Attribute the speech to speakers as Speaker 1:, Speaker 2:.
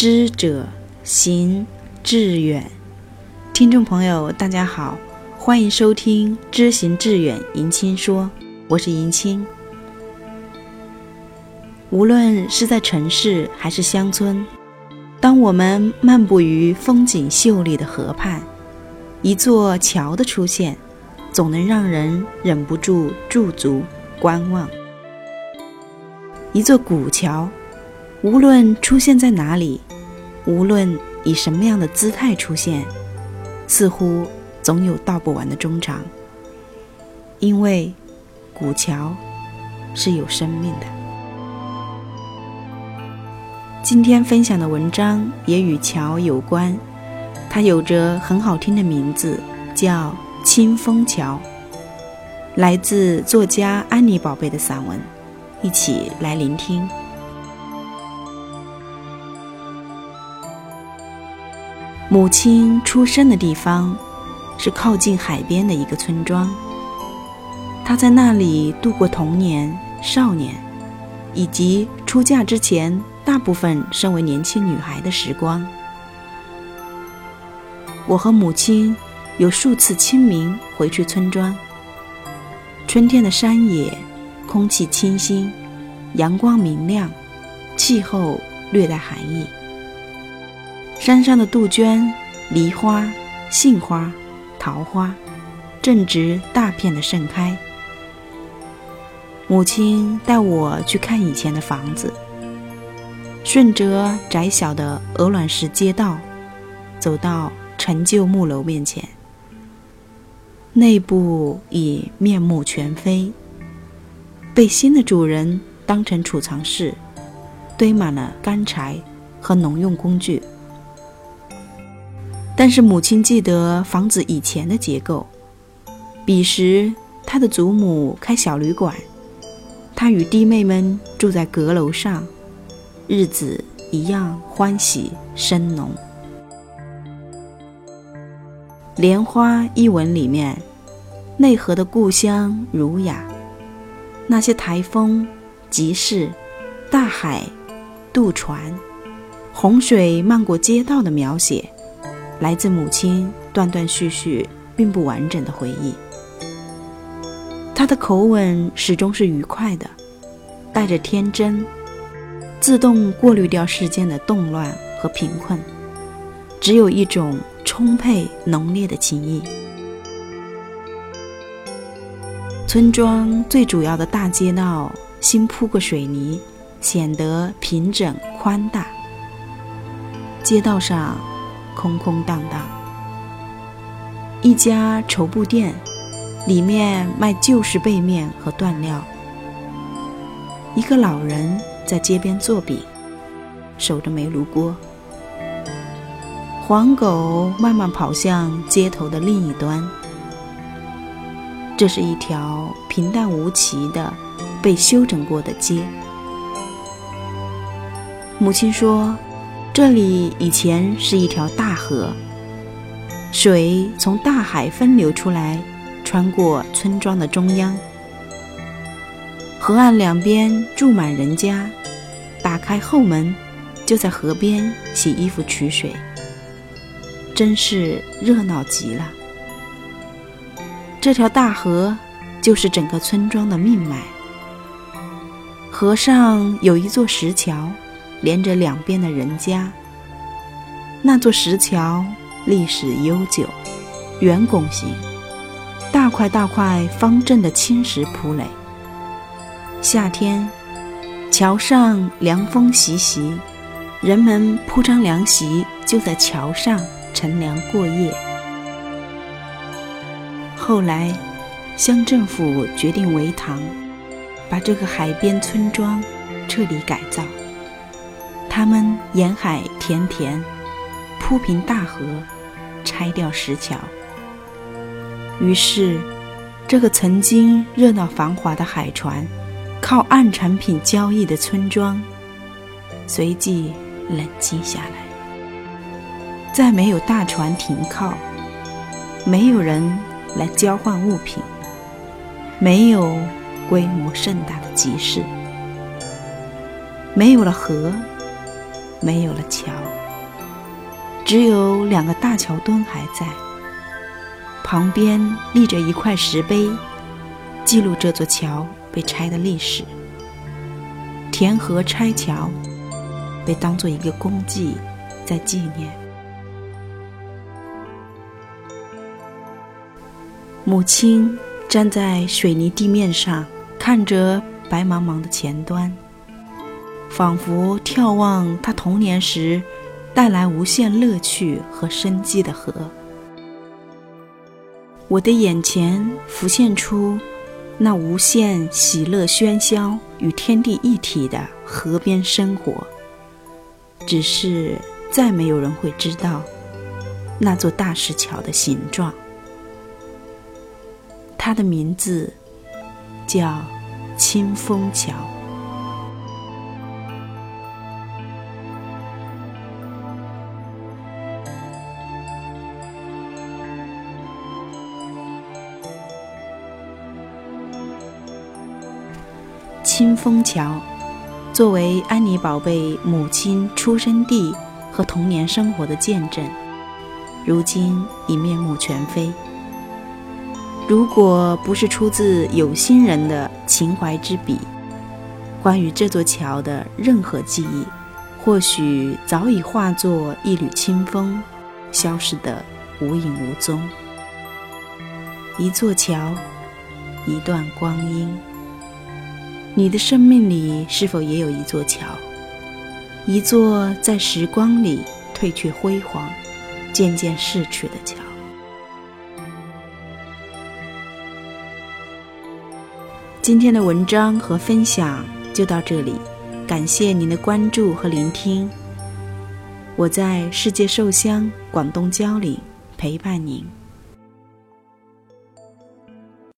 Speaker 1: 知者行志远。听众朋友，大家好，欢迎收听《知行志远》，迎亲说，我是迎亲。无论是在城市还是乡村，当我们漫步于风景秀丽的河畔，一座桥的出现，总能让人忍不住驻足观望。一座古桥，无论出现在哪里，无论以什么样的姿态出现，似乎总有道不完的衷肠。因为古桥是有生命的。今天分享的文章也与桥有关，它有着很好听的名字，叫《清风桥》，来自作家安妮宝贝的散文。一起来聆听。母亲出生的地方是靠近海边的一个村庄，她在那里度过童年、少年，以及出嫁之前大部分身为年轻女孩的时光。我和母亲有数次清明回去村庄，春天的山野。空气清新，阳光明亮，气候略带寒意。山上的杜鹃、梨花、杏花、桃花，正值大片的盛开。母亲带我去看以前的房子，顺着窄小的鹅卵石街道，走到陈旧木楼面前，内部已面目全非。被新的主人当成储藏室，堆满了干柴和农用工具。但是母亲记得房子以前的结构。彼时，她的祖母开小旅馆，她与弟妹们住在阁楼上，日子一样欢喜生浓。《莲花》一文里面，内河的故乡儒雅。那些台风、集市、大海、渡船、洪水漫过街道的描写，来自母亲断断续续、并不完整的回忆。他的口吻始终是愉快的，带着天真，自动过滤掉世间的动乱和贫困，只有一种充沛浓烈的情谊。村庄最主要的大街道新铺过水泥，显得平整宽大。街道上空空荡荡，一家绸布店，里面卖旧式被面和缎料。一个老人在街边做饼，守着煤炉锅。黄狗慢慢跑向街头的另一端。这是一条平淡无奇的、被修整过的街。母亲说：“这里以前是一条大河，水从大海分流出来，穿过村庄的中央。河岸两边住满人家，打开后门，就在河边洗衣服取水，真是热闹极了。”这条大河就是整个村庄的命脉。河上有一座石桥，连着两边的人家。那座石桥历史悠久，圆拱形，大块大块方正的青石铺垒。夏天，桥上凉风习习，人们铺张凉席，就在桥上乘凉过夜。后来，乡政府决定围塘，把这个海边村庄彻底改造。他们沿海填田，铺平大河，拆掉石桥。于是，这个曾经热闹繁华的海船，靠岸产品交易的村庄，随即冷静下来。再没有大船停靠，没有人。来交换物品，没有规模盛大的集市，没有了河，没有了桥。只有两个大桥墩还在，旁边立着一块石碑，记录这座桥被拆的历史。填河拆桥，被当做一个功绩在纪念。母亲站在水泥地面上，看着白茫茫的前端，仿佛眺望他童年时带来无限乐趣和生机的河。我的眼前浮现出那无限喜乐喧嚣。与天地一体的河边生活，只是再没有人会知道那座大石桥的形状。它的名字叫清风桥。清风桥，作为安妮宝贝母亲出生地和童年生活的见证，如今已面目全非。如果不是出自有心人的情怀之笔，关于这座桥的任何记忆，或许早已化作一缕清风，消失得无影无踪。一座桥，一段光阴。你的生命里是否也有一座桥，一座在时光里褪去辉煌、渐渐逝去的桥？今天的文章和分享就到这里，感谢您的关注和聆听。我在世界寿乡广东蕉岭陪伴您。